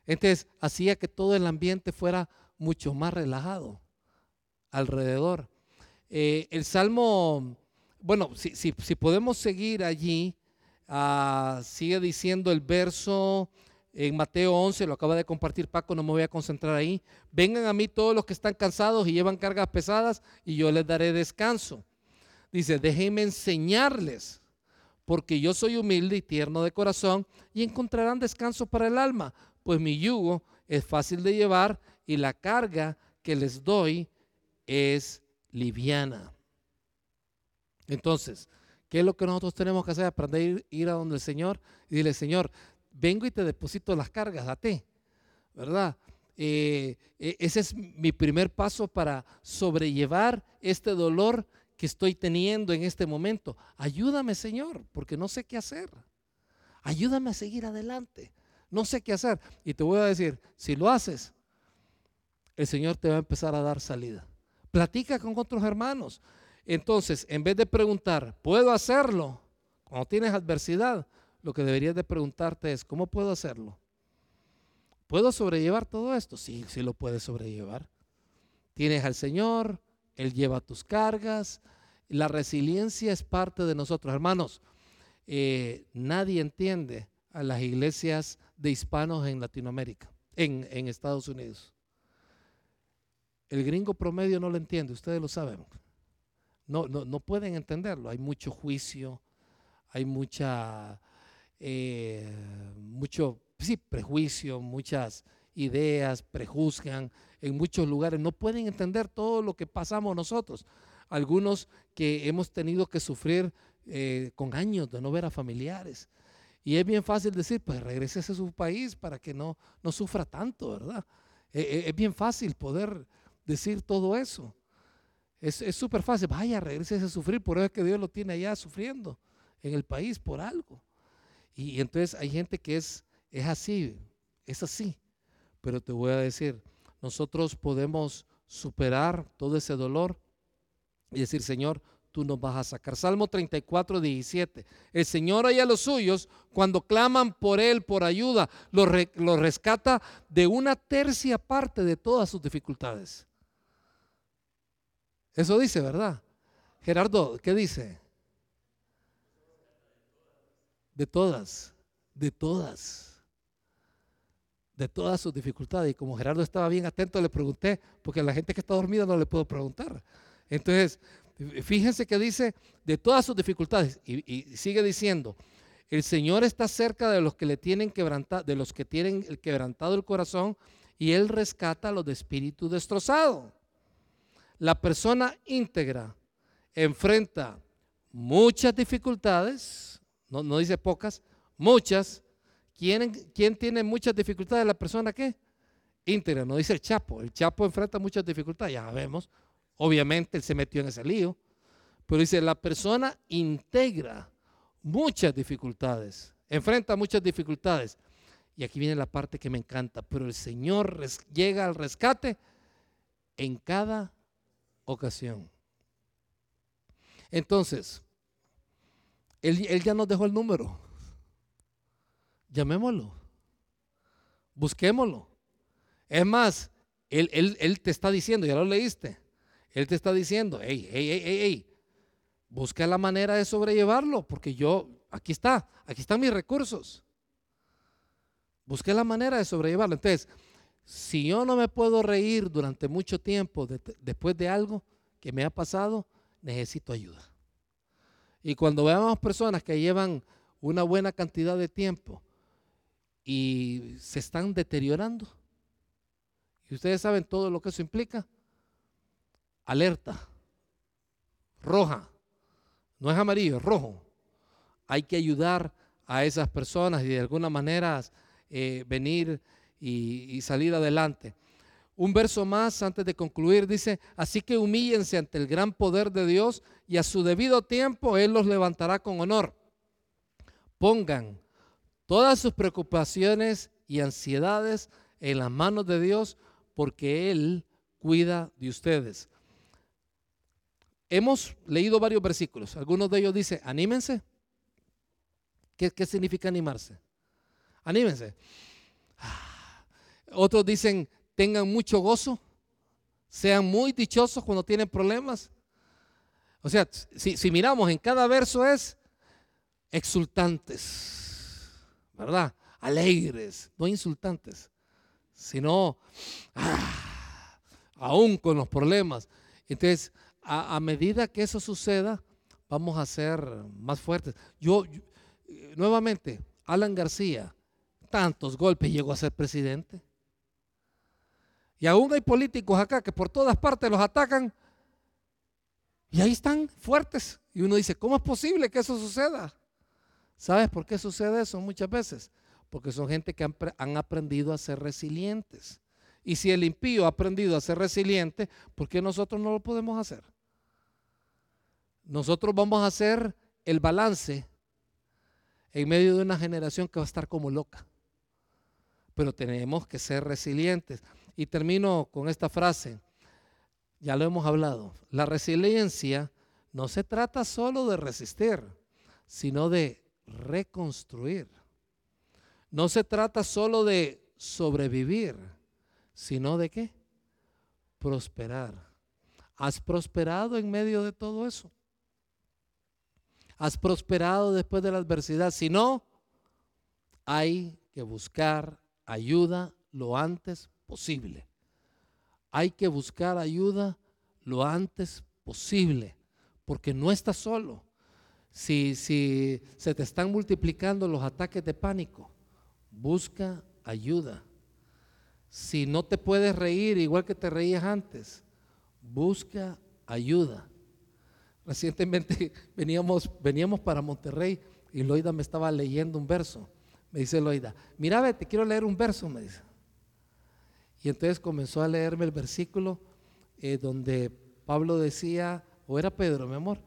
S1: Entonces hacía que todo el ambiente fuera mucho más relajado alrededor. Eh, el Salmo bueno, si, si, si, podemos seguir allí, ah, sigue diciendo el verso en Mateo 11, lo acaba de compartir Paco, no me voy a concentrar ahí. Vengan a mí todos los que están cansados y llevan cargas pesadas y yo les daré descanso. Dice, déjenme enseñarles, porque yo soy humilde y tierno de corazón y encontrarán descanso para el alma, pues mi yugo es fácil de llevar y la carga que les doy es liviana. Entonces, ¿qué es lo que nosotros tenemos que hacer? Aprender a ir, a donde el Señor y dile, Señor, vengo y te deposito las cargas a ti, ¿verdad? Eh, e, ese es mi primer paso para sobrellevar este dolor que estoy teniendo en este momento. Ayúdame, Señor, porque no sé qué hacer. Ayúdame a seguir adelante. No sé qué hacer. Y te voy a decir, si lo haces, el Señor te va a empezar a dar salida. Platica con otros hermanos. Entonces, en vez de preguntar, ¿puedo hacerlo? Cuando tienes adversidad, lo que deberías de preguntarte es, ¿cómo puedo hacerlo? ¿Puedo sobrellevar todo esto? Sí, sí lo puedes sobrellevar. Tienes al Señor, Él lleva tus cargas. La resiliencia es parte de nosotros. Hermanos, eh, nadie entiende a las iglesias de hispanos en Latinoamérica, en, en Estados Unidos. El gringo promedio no lo entiende, ustedes lo saben. No, no, no pueden entenderlo. Hay mucho juicio, hay mucha, eh, mucho sí, prejuicio, muchas ideas, prejuzgan en muchos lugares. No pueden entender todo lo que pasamos nosotros. Algunos que hemos tenido que sufrir eh, con años de no ver a familiares. Y es bien fácil decir, pues regrese a su país para que no, no sufra tanto, ¿verdad? E, e, es bien fácil poder decir todo eso. Es súper fácil. Vaya, regrese a sufrir. Por eso es que Dios lo tiene allá sufriendo en el país por algo. Y, entonces hay gente que es, es así, es así. Pero te voy a decir, nosotros podemos superar todo ese dolor y decir, Señor, tú nos vas a sacar. Salmo 34, 17. El Señor hay a los suyos cuando claman por Él, por ayuda, lo rescata de una tercia parte de todas sus dificultades. Eso dice, ¿verdad? Gerardo, ¿qué dice? De todas, de todas, de todas sus dificultades. Y como Gerardo estaba bien atento, le pregunté, porque a la gente que está dormida no le puedo preguntar. Entonces, fíjense que dice de todas sus dificultades y, sigue diciendo, el Señor está cerca de los que le tienen quebrantado, de los que tienen el quebrantado el corazón y él rescata a los de espíritu destrozado la persona íntegra enfrenta muchas dificultades, no, dice pocas, muchas. ¿Quién, ¿Quién, tiene muchas dificultades? La persona que íntegra, no dice el Chapo. El Chapo enfrenta muchas dificultades, ya vemos. Obviamente él se metió en ese lío, Pero dice, la persona integra muchas dificultades, enfrenta muchas dificultades. Y aquí viene la parte que me encanta, pero el Señor llega al rescate en cada ocasión. Entonces, él, ya nos dejó el número. Llamémoslo. Busquémoslo. Es más, él, te está diciendo, ya lo leíste. Él te está diciendo, hey, hey, hey, hey, hey, busca la manera de sobrellevarlo, porque yo, aquí está, aquí están mis recursos. Busque la manera de sobrellevarlo. Entonces, si yo no me puedo reír durante mucho tiempo después de algo que me ha pasado, necesito ayuda. Y cuando veamos personas que llevan una buena cantidad de tiempo y se están deteriorando, y ustedes saben todo lo que eso implica, alerta, roja, no es amarillo, es rojo. Hay que ayudar a esas personas y de alguna manera eh, venir y, salir adelante. Un verso más antes de concluir dice, así que humíllense ante el gran poder de Dios y a su debido tiempo Él los levantará con honor. Pongan todas sus preocupaciones y ansiedades en las manos de Dios porque Él cuida de ustedes. Hemos leído varios versículos. Algunos de ellos dicen, anímense. ¿Qué, qué significa animarse? Anímense. Otros dicen, tengan mucho gozo, sean muy dichosos cuando tienen problemas. O sea, si, miramos en cada verso es exultantes, ¿verdad? Alegres, no insultantes, sino ah, aún con los problemas. Entonces, a, medida que eso suceda, vamos a ser más fuertes. yo, nuevamente, Alan García, tantos golpes llegó a ser presidente. Y aún hay políticos acá que por todas partes los atacan y ahí están fuertes. Y uno dice, ¿cómo es posible que eso suceda? ¿Sabes por qué sucede eso muchas veces? Porque son gente que han, aprendido a ser resilientes. Y si el impío ha aprendido a ser resiliente, ¿por qué nosotros no lo podemos hacer? Nosotros vamos a hacer el balance en medio de una generación que va a estar como loca. Pero tenemos que ser resilientes. Y termino con esta frase, ya lo hemos hablado, la resiliencia no se trata solo de resistir, sino de reconstruir. No se trata solo de sobrevivir, sino de qué? Prosperar. ¿Has prosperado en medio de todo eso? ¿Has prosperado después de la adversidad? Si no, hay que buscar ayuda lo antes posible. Hay que buscar ayuda lo antes posible, porque no estás solo. Si, si se te están multiplicando los ataques de pánico, busca ayuda. Si no te puedes reír igual que te reías antes, busca ayuda. Recientemente *laughs* veníamos, veníamos para Monterrey y Loida me estaba leyendo un verso. Me dice Loida, mira, te quiero leer un verso, me dice. Y entonces comenzó a leerme el versículo eh, donde Pablo decía, o era Pedro, mi amor,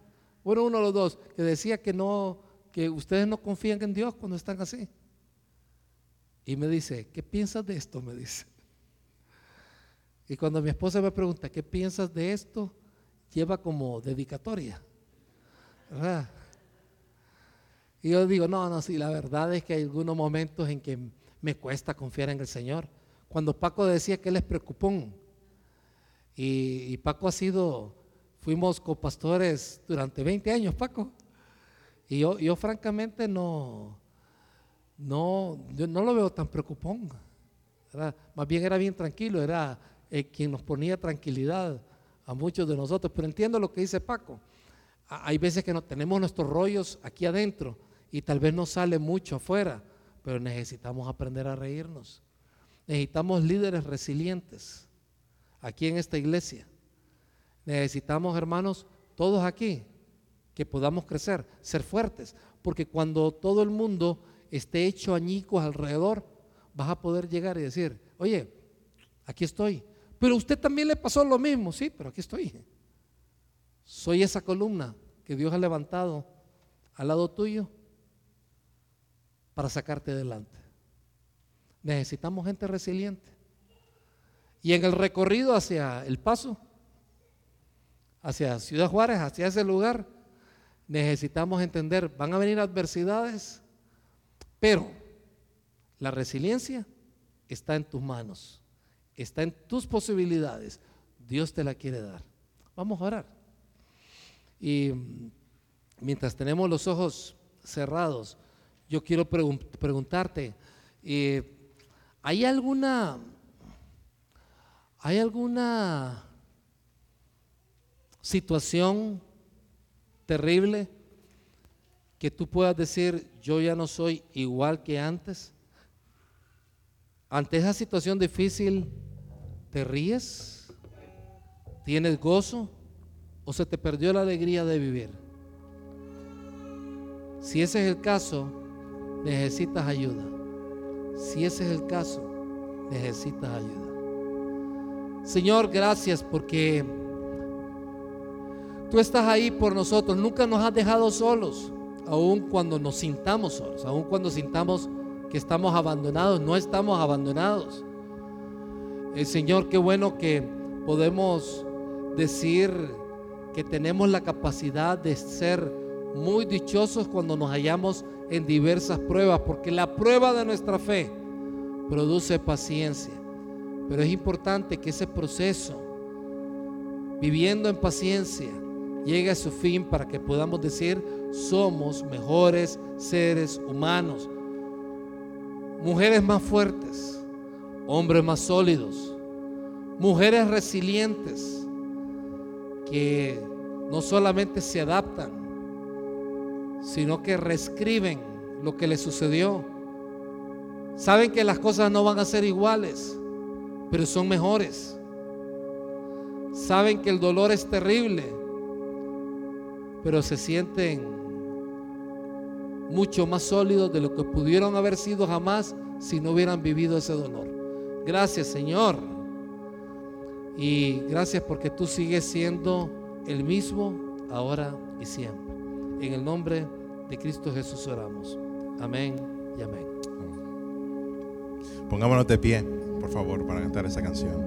S1: bueno, uno de los dos, que decía que no, que ustedes no confían en Dios cuando están así. Y me dice, ¿qué piensas de esto? Me dice. Y cuando mi esposa me pregunta, ¿qué piensas de esto? Lleva como dedicatoria. ¿Verdad? Y yo digo, no, no, sí, la verdad es que hay algunos momentos en que me cuesta confiar en el Señor cuando Paco decía que él es preocupón. Y, Paco ha sido, fuimos copastores durante 20 años, Paco. Y yo, yo francamente no, no, no lo veo tan preocupón. Más bien era bien tranquilo, era eh, quien nos ponía tranquilidad a muchos de nosotros. Pero entiendo lo que dice Paco. Hay veces que no tenemos nuestros rollos aquí adentro y tal vez no sale mucho afuera, pero necesitamos aprender a reírnos. Necesitamos líderes resilientes aquí en esta iglesia. Necesitamos, hermanos, todos aquí, que podamos crecer, ser fuertes, porque cuando todo el mundo esté hecho añicos alrededor, vas a poder llegar y decir, oye, aquí estoy. Pero usted también le pasó lo mismo, sí, pero aquí estoy. Soy esa columna que Dios ha levantado al lado tuyo para sacarte adelante. Necesitamos gente resiliente. Y en el recorrido hacia el paso, hacia Ciudad Juárez, hacia ese lugar, necesitamos entender, van a venir adversidades, pero la resiliencia está en tus manos, está en tus posibilidades. Dios te la quiere dar. Vamos a orar. Y mientras tenemos los ojos cerrados, yo quiero preguntarte, eh, ¿hay alguna, hay alguna situación terrible que tú puedas decir, yo ya no soy igual que antes? Ante esa situación difícil, ¿te ríes? ¿Tienes gozo? ¿O se te perdió la alegría de vivir? Si ese es el caso, necesitas ayuda. Si ese es el caso, necesitas ayuda. Señor, gracias porque tú estás ahí por nosotros. Nunca nos has dejado solos, aun cuando nos sintamos solos, aun cuando sintamos que estamos abandonados, no estamos abandonados. El Señor, qué bueno que podemos decir que tenemos la capacidad de ser muy dichosos cuando nos hallamos en diversas pruebas, porque la prueba de nuestra fe produce paciencia. Pero es importante que ese proceso, viviendo en paciencia, llegue a su fin para que podamos decir, somos mejores seres humanos mujeres más fuertes, hombres más sólidos, mujeres resilientes que no solamente se adaptan, sino que reescriben lo que les sucedió. Saben que las cosas no van a ser iguales, pero son mejores. Saben que el dolor es terrible, pero se sienten mucho más sólidos de lo que pudieron haber sido jamás si no hubieran vivido ese dolor. Gracias Señor. Y gracias porque tú sigues siendo el mismo ahora y siempre. En el nombre de Cristo Jesús oramos. Amén y amén.
S2: Pongámonos de pie, por favor, para cantar esa canción.